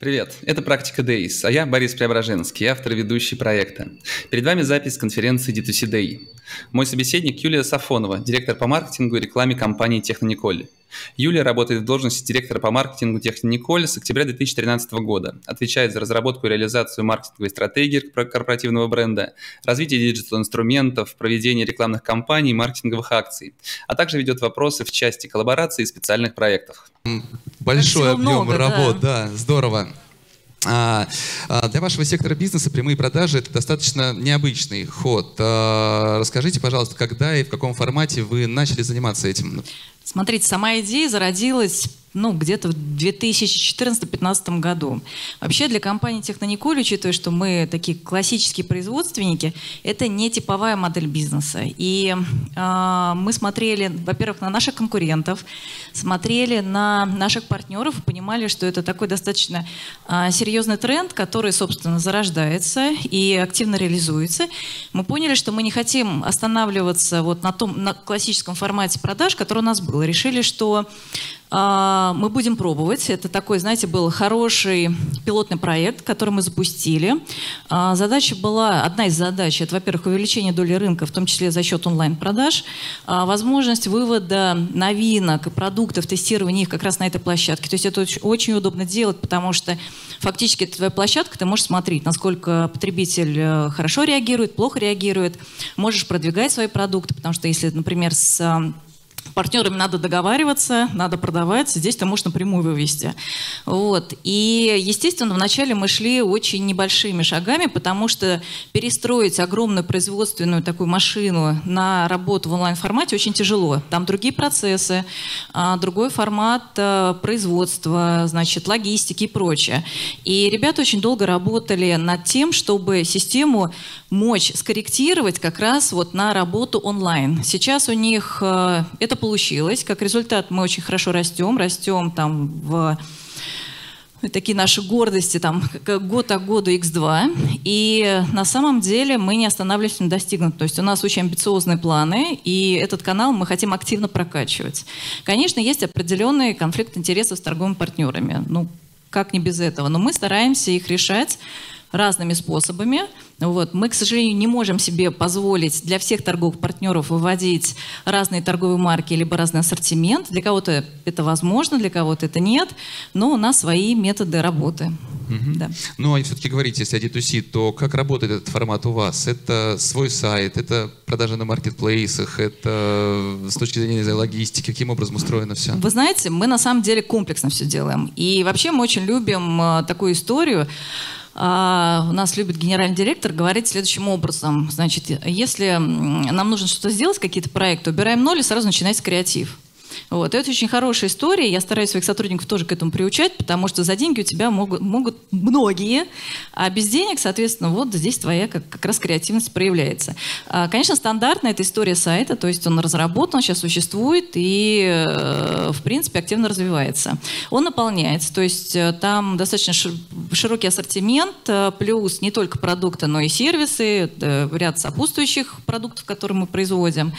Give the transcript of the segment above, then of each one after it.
Привет, это «Практика Days», а я Борис Преображенский, автор и ведущий проекта. Перед вами запись конференции D2C Day. Мой собеседник Юлия Сафонова, директор по маркетингу и рекламе компании «Технониколь». Юлия работает в должности директора по маркетингу Технониколь с октября 2013 года. Отвечает за разработку и реализацию маркетинговой стратегии корпоративного бренда, развитие диджитал-инструментов, проведение рекламных кампаний и маркетинговых акций, а также ведет вопросы в части коллаборации и специальных проектов. Большой объем много, работ, да, да здорово. А, а, для вашего сектора бизнеса прямые продажи это достаточно необычный ход. А, расскажите, пожалуйста, когда и в каком формате вы начали заниматься этим? Смотрите, сама идея зародилась ну, где-то в 2014-2015 году. Вообще для компании Технониколь, учитывая, что мы такие классические производственники, это не типовая модель бизнеса. И э, мы смотрели, во-первых, на наших конкурентов, смотрели на наших партнеров понимали, что это такой достаточно э, серьезный тренд, который, собственно, зарождается и активно реализуется. Мы поняли, что мы не хотим останавливаться вот на том на классическом формате продаж, который у нас был. Решили, что мы будем пробовать. Это такой, знаете, был хороший пилотный проект, который мы запустили. А, задача была, одна из задач, это, во-первых, увеличение доли рынка, в том числе за счет онлайн-продаж, а, возможность вывода новинок и продуктов, тестирования их как раз на этой площадке. То есть это очень, удобно делать, потому что фактически это твоя площадка, ты можешь смотреть, насколько потребитель э, хорошо реагирует, плохо реагирует, можешь продвигать свои продукты, потому что если, например, с партнерами надо договариваться, надо продавать, здесь ты можешь напрямую вывести. Вот. И, естественно, вначале мы шли очень небольшими шагами, потому что перестроить огромную производственную такую машину на работу в онлайн-формате очень тяжело. Там другие процессы, а, другой формат а, производства, значит, логистики и прочее. И ребята очень долго работали над тем, чтобы систему мочь скорректировать как раз вот на работу онлайн. Сейчас у них а, это получилось. Как результат мы очень хорошо растем, растем там в такие наши гордости, там, год от года X2. И на самом деле мы не останавливаемся на достигнутом. То есть у нас очень амбициозные планы, и этот канал мы хотим активно прокачивать. Конечно, есть определенный конфликт интересов с торговыми партнерами. Ну, как не без этого. Но мы стараемся их решать разными способами. Вот. Мы, к сожалению, не можем себе позволить для всех торговых партнеров выводить разные торговые марки либо разный ассортимент. Для кого-то это возможно, для кого-то это нет, но у нас свои методы работы. Угу. Да. Ну, а все-таки говорите, если о D2C, то как работает этот формат у вас? Это свой сайт, это продажи на маркетплейсах, это с точки зрения логистики, каким образом устроено все? Вы знаете, мы на самом деле комплексно все делаем. И вообще мы очень любим э, такую историю, у нас любит генеральный директор говорить следующим образом. Значит, если нам нужно что-то сделать, какие-то проекты, убираем ноль и сразу начинается креатив. Вот. это очень хорошая история. Я стараюсь своих сотрудников тоже к этому приучать, потому что за деньги у тебя могут, могут многие, а без денег, соответственно, вот здесь твоя как, как раз креативность проявляется. А, конечно, стандартная это история сайта, то есть он разработан, сейчас существует и, э, в принципе, активно развивается. Он наполняется, то есть э, там достаточно широкий ассортимент, э, плюс не только продукты, но и сервисы, ряд сопутствующих продуктов, которые мы производим.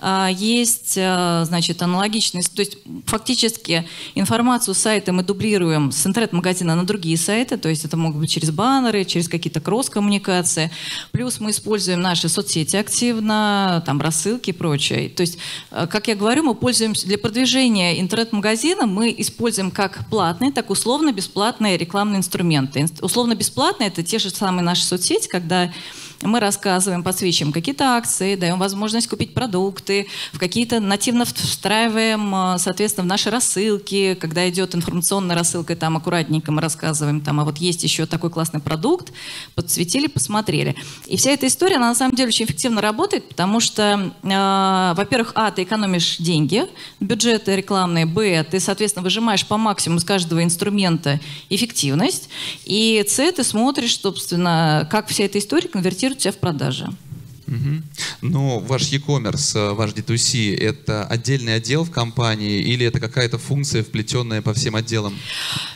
А, есть, значит, аналогичные аналогичный. То есть фактически информацию сайта мы дублируем с интернет-магазина на другие сайты, то есть это могут быть через баннеры, через какие-то кросс-коммуникации. Плюс мы используем наши соцсети активно, там рассылки и прочее. То есть, э, как я говорю, мы пользуемся для продвижения интернет-магазина, мы используем как платные, так условно-бесплатные рекламные инструменты. Условно-бесплатные – это те же самые наши соцсети, когда мы рассказываем, подсвечиваем какие-то акции, даем возможность купить продукты, в какие-то нативно встраиваем, э, соответственно, в наши рассылки, когда идет информационная рассылка, там аккуратненько мы рассказываем, там, а вот есть еще такой классный продукт, подсветили, посмотрели. И вся эта история, она на самом деле очень эффективно работает, потому что, э, во-первых, а, ты экономишь деньги, бюджеты рекламные, б, ты, соответственно, выжимаешь по максимуму с каждого инструмента эффективность, и с, ты смотришь, собственно, как вся эта история конвертирует конвертирует себя в продажи. Угу. Но ваш e-commerce, э, ваш D2C, это отдельный отдел в компании или это какая-то функция, вплетенная по всем отделам?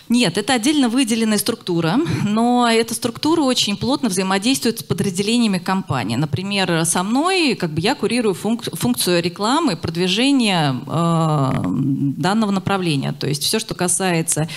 Нет, это отдельно выделенная структура, но эта структура очень плотно взаимодействует с подразделениями компании. Например, со мной как бы я курирую функ функцию рекламы, продвижения э, данного направления. То есть все, что касается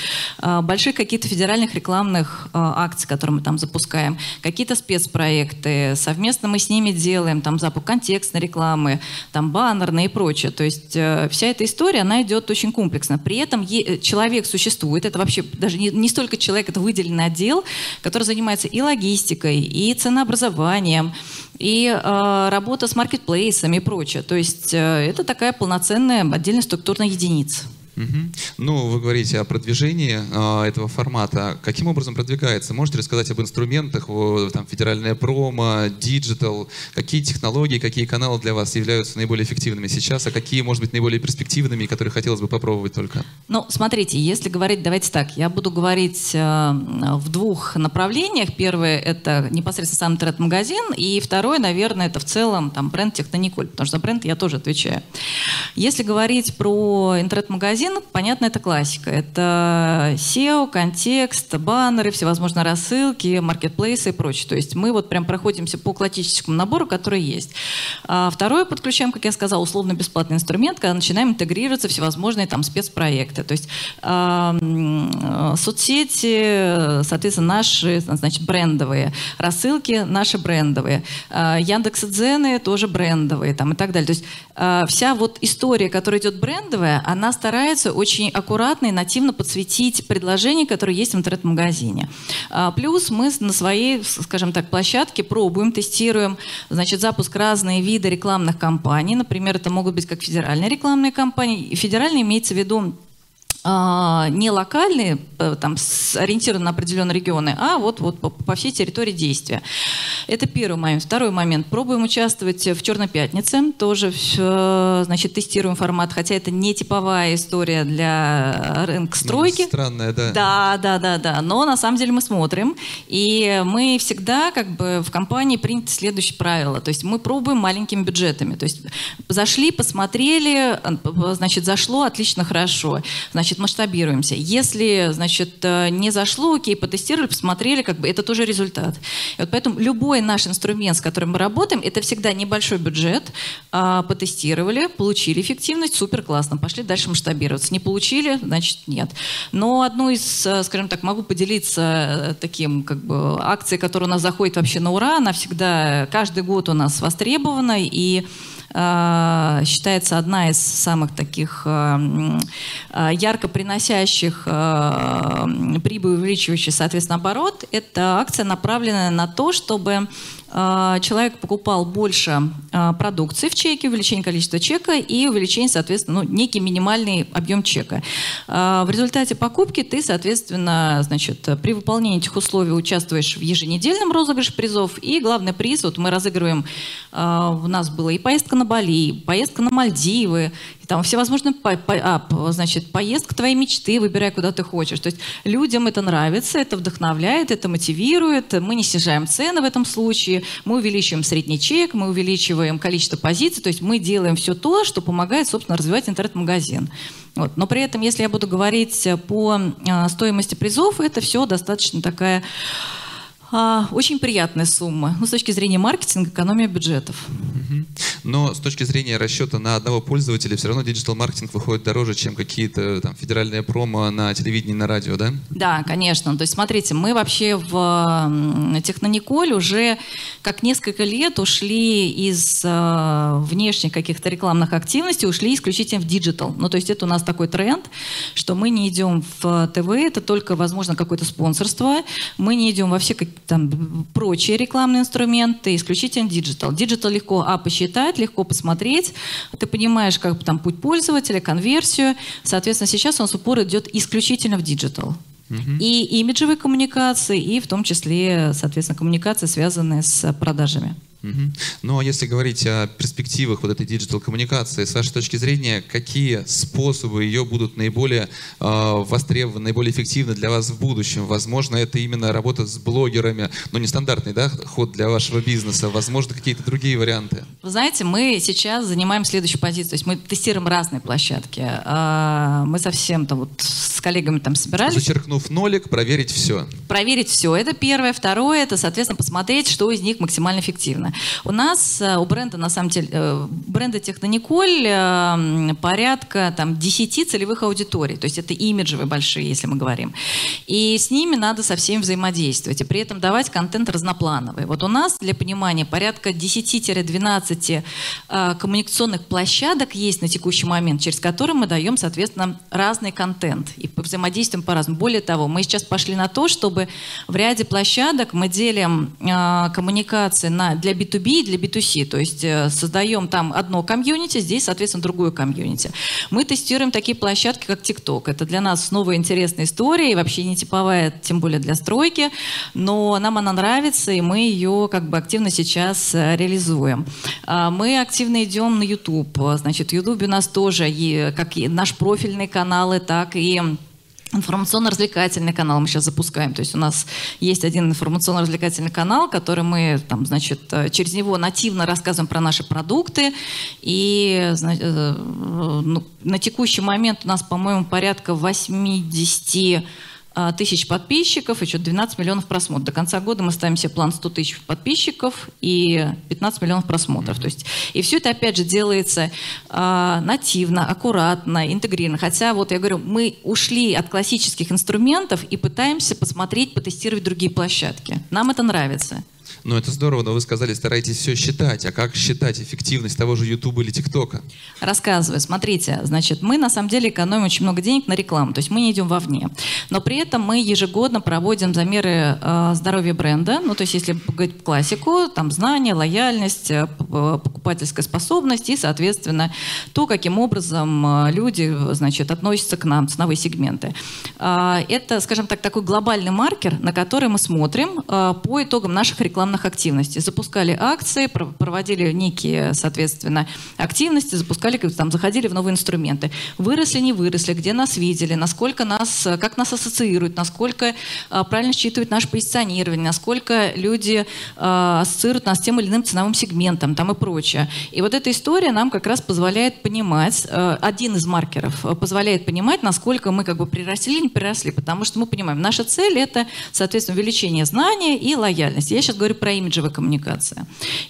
э, больших каких-то федеральных рекламных э, акций, которые мы там запускаем, какие-то спецпроекты, совместно мы с ними делаем, там запуск контекстной рекламы, там баннерной и прочее. То есть э, вся эта история, она идет очень комплексно. При этом е- человек существует, это вообще даже не, не столько человек, это выделенный отдел, который занимается и логистикой, и ценообразованием, и э, работа с маркетплейсами и прочее. То есть э, это такая полноценная отдельная структурная единица. Угу. Ну, вы говорите о продвижении э, этого формата. Каким образом продвигается? Можете рассказать об инструментах, там, федеральная промо, диджитал? Какие технологии, какие каналы для вас являются наиболее эффективными сейчас, а какие, может быть, наиболее перспективными, которые хотелось бы попробовать только? Ну, смотрите, если говорить, давайте так, я буду говорить э, в двух направлениях. Первое — это непосредственно сам интернет-магазин, и второе, наверное, это в целом там бренд Технониколь, потому что за бренд я тоже отвечаю. Если говорить про интернет-магазин, магазин, понятно, это классика. Это SEO, контекст, баннеры, всевозможные рассылки, маркетплейсы и прочее. То есть мы вот прям проходимся по классическому набору, который есть. А второе подключаем, как я сказала, условно-бесплатный инструмент, когда начинаем интегрироваться всевозможные там спецпроекты. То есть э, соцсети, соответственно, наши, значит, брендовые, рассылки наши брендовые, э, Яндекс.Дзены тоже брендовые там, и так далее. То есть э, вся вот история, которая идет брендовая, она старается старается очень аккуратно и нативно подсветить предложения, которые есть в интернет-магазине. А, плюс мы на своей, скажем так, площадке пробуем, тестируем, значит, запуск разные виды рекламных кампаний. Например, это могут быть как федеральные рекламные кампании. Федеральные имеется в виду не локальные, э, там, ориентированы на определенные регионы, а вот, вот по, по всей территории действия. Это первый момент. Второй момент. Пробуем участвовать в «Черной пятнице». Тоже значит, тестируем формат, хотя это не типовая история для рынка ну, стройки. Странная, да. Да, да, да, да. Но на самом деле мы смотрим. И мы всегда как бы в компании приняты следующее правило. То есть мы пробуем маленькими бюджетами. То есть зашли, посмотрели, значит, зашло, отлично, хорошо. Значит, значит, масштабируемся. Если, значит, э, не зашло, окей, потестировали, посмотрели, как бы это тоже результат. И вот поэтому любой наш инструмент, с которым мы работаем, это всегда небольшой бюджет, а, потестировали, получили эффективность, супер классно, пошли дальше масштабироваться. Не получили, значит, нет. Но одну из, э, скажем так, могу поделиться э, таким, как бы, акцией, которая у нас заходит вообще на ура, она всегда, каждый год у нас востребована, и считается одна из самых таких э, э, ярко приносящих прибыль, увеличивающих, соответственно, оборот. Это акция, направленная на то, чтобы а, человек покупал больше а, продукции в чеке, увеличение количества чека и увеличение, соответственно, ну, некий минимальный объем чека. А, в результате покупки ты, соответственно, значит, при выполнении этих условий участвуешь в еженедельном розыгрыше призов. И главный приз, вот мы разыгрываем, у нас была и поездка на Бали, и поездка на Мальдивы, там всевозможные по, по, а, значит, поездка твоей мечты, выбирай, куда ты хочешь. То есть людям это нравится, это вдохновляет, это мотивирует. Мы не снижаем цены в этом случае, мы увеличиваем средний чек, мы увеличиваем количество позиций, то есть мы делаем все то, что помогает, собственно, развивать интернет-магазин. Вот. Но при этом, если я буду говорить по а, стоимости призов, это все достаточно такая а, очень приятная сумма. Ну, с точки зрения маркетинга, экономия бюджетов. Но с точки зрения расчета на одного пользователя, все равно диджитал-маркетинг выходит дороже, чем какие-то там федеральные промо на телевидении, на радио, да? Да, конечно. То есть, смотрите, мы вообще в Технониколь уже как несколько лет ушли из э, внешних каких-то рекламных активностей, ушли исключительно в диджитал. Ну, то есть это у нас такой тренд, что мы не идем в ТВ, это только, возможно, какое-то спонсорство. Мы не идем во все там прочие рекламные инструменты, исключительно диджитал. Диджитал легко, а, посчитать, легко посмотреть, ты понимаешь, как там путь пользователя, конверсию. Соответственно, сейчас у нас упор идет исключительно в диджитал. И имиджевые коммуникации, и в том числе, соответственно, коммуникации, связанные с продажами. Угу. Ну а если говорить о перспективах вот этой диджитал-коммуникации, с вашей точки зрения, какие способы ее будут наиболее э, востребованы, наиболее эффективны для вас в будущем? Возможно, это именно работа с блогерами, но нестандартный да, ход для вашего бизнеса, возможно, какие-то другие варианты? Вы знаете, мы сейчас занимаем следующую позицию, то есть мы тестируем разные площадки. А, мы совсем там вот с коллегами там собирались. Зачеркнув нолик, проверить все. Проверить все, это первое. Второе, это, соответственно, посмотреть, что из них максимально эффективно. У нас, э, у бренда, на самом деле, э, бренда Технониколь э, порядка там, 10 целевых аудиторий. То есть это имиджевые большие, если мы говорим. И с ними надо со всеми взаимодействовать. И при этом давать контент разноплановый. Вот у нас, для понимания, порядка 10-12 коммуникационных площадок есть на текущий момент, через которые мы даем, соответственно, разный контент. И взаимодействуем по-разному. Более того, мы сейчас пошли на то, чтобы в ряде площадок мы делим коммуникации на, для B2B и для B2C. То есть э, создаем там одно комьюнити, здесь, соответственно, другое комьюнити. Мы тестируем такие площадки, как TikTok. Это для нас новая интересная история и вообще не типовая, тем более для стройки. Но нам она нравится, и мы ее как бы активно сейчас э, реализуем. А, мы активно идем на YouTube. Значит, в YouTube у нас тоже и, как и наш профильный каналы, так и информационно-развлекательный канал мы сейчас запускаем. То есть у нас есть один информационно-развлекательный канал, который мы, там, значит, э, через него нативно рассказываем про наши продукты. И значит, э, ну, на текущий момент у нас, по-моему, порядка 80 а, тысяч подписчиков и что 12 миллионов просмотров. До конца года мы ставим себе план 100 тысяч подписчиков и 15 миллионов просмотров. Mm-hmm. То есть, и все это, опять же, делается э, нативно, аккуратно, интегрированно. Хотя, вот я говорю, мы ушли от классических инструментов и пытаемся посмотреть, потестировать другие площадки. Нам это нравится. Ну, это здорово, но вы сказали, старайтесь все считать. А как считать эффективность того же YouTube или ТикТока? Рассказываю. Смотрите, значит, мы на самом деле экономим очень много денег на рекламу, то есть мы не идем вовне. Но при этом мы ежегодно проводим замеры э, здоровья бренда. Ну, то есть если говорить классику, там знания, лояльность, э, покупательская способность и, соответственно, то, каким образом э, люди, значит, относятся к нам, ценовые сегменты. Э, это, скажем так, такой глобальный маркер, на который мы смотрим э, по итогам наших рекламных рекламных активностей. Запускали акции, проводили некие, соответственно, активности, запускали, там, заходили в новые инструменты. Выросли, не выросли, где нас видели, насколько нас, как нас ассоциируют, насколько а, правильно считывают наше позиционирование, насколько люди а, ассоциируют нас с тем или иным ценовым сегментом там и прочее. И вот эта история нам как раз позволяет понимать, а, один из маркеров позволяет понимать, насколько мы как бы приросли не приросли, потому что мы понимаем, наша цель это, соответственно, увеличение знания и лояльность. Я сейчас говорю про имиджевую коммуникацию,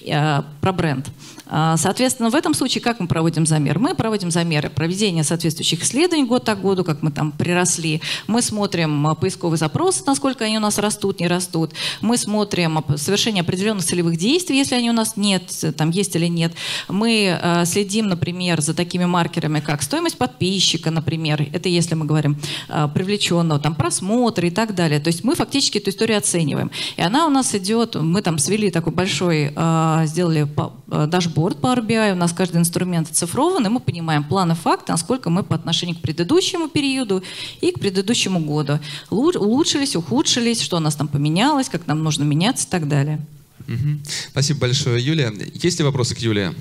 э, про бренд. А, соответственно, в этом случае как мы проводим замер? Мы проводим замеры проведения соответствующих исследований год от году, как мы там приросли. Мы смотрим а, поисковые запросы, насколько они у нас растут, не растут. Мы смотрим совершение определенных целевых действий, если они у нас нет, там есть или нет. Мы э, следим, например, за такими маркерами, как стоимость подписчика, например. Это если мы говорим э, привлеченного, там просмотра и так далее. То есть мы фактически эту историю оцениваем. И она у нас идет, мы там свели такой большой, э, сделали дашборд дашборд Power BI, у нас каждый инструмент оцифрован, и мы понимаем планы факты, насколько мы по отношению к предыдущему периоду и к предыдущему году улучшились, ухудшились, что у нас там поменялось, как нам нужно меняться и так далее. Угу. Спасибо большое, Юлия. Есть ли вопросы к Юлии?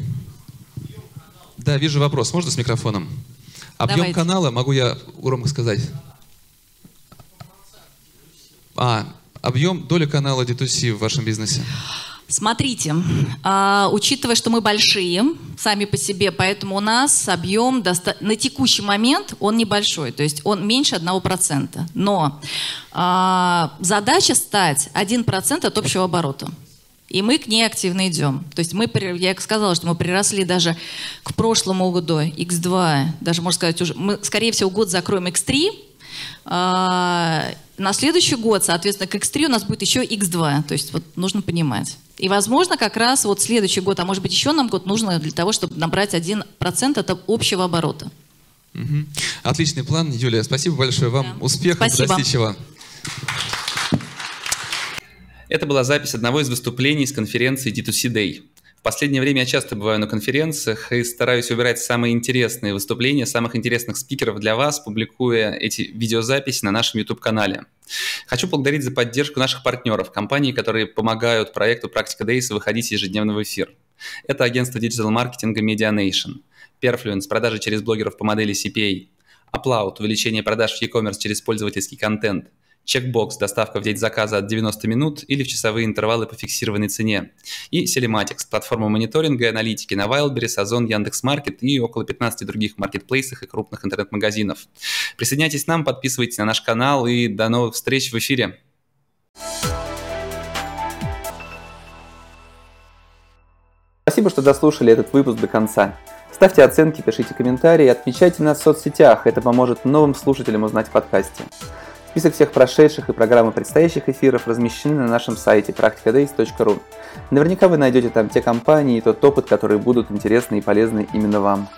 Да, вижу вопрос. Можно с микрофоном? Объем Давайте. канала, могу я громко сказать? А, объем, доля канала D2C в вашем бизнесе? Смотрите, э, учитывая, что мы большие сами по себе, поэтому у нас объем доста- на текущий момент он небольшой, то есть он меньше 1%. Но э, задача стать 1% от общего оборота. И мы к ней активно идем. То есть мы, я сказала, что мы приросли даже к прошлому году X2, даже можно сказать, уже, мы, скорее всего, год закроем X3, а, на следующий год, соответственно, к X3 у нас будет еще X2. То есть вот нужно понимать. И, возможно, как раз вот следующий год, а может быть еще нам год нужно для того, чтобы набрать 1% от общего оборота. Угу. Отличный план, Юлия. Спасибо большое вам. Да. Успехов, Спасибо. достичь его. Это была запись одного из выступлений с конференции D2C Day. В последнее время я часто бываю на конференциях и стараюсь выбирать самые интересные выступления самых интересных спикеров для вас, публикуя эти видеозаписи на нашем YouTube-канале. Хочу поблагодарить за поддержку наших партнеров, компаний, которые помогают проекту «Практика Days» выходить ежедневно в эфир. Это агентство диджитал-маркетинга MediaNation, Perfluence, продажи через блогеров по модели CPA, Upload, увеличение продаж в e-commerce через пользовательский контент, Checkbox, доставка в день заказа от 90 минут или в часовые интервалы по фиксированной цене. И Selematics, платформа мониторинга и аналитики на Wildberries, Озон, Яндекс.Маркет и около 15 других маркетплейсах и крупных интернет-магазинов. Присоединяйтесь к нам, подписывайтесь на наш канал и до новых встреч в эфире. Спасибо, что дослушали этот выпуск до конца. Ставьте оценки, пишите комментарии, отмечайте нас в соцсетях, это поможет новым слушателям узнать о подкасте. Список всех прошедших и программы предстоящих эфиров размещены на нашем сайте practicadays.ru. Наверняка вы найдете там те компании и тот опыт, которые будут интересны и полезны именно вам.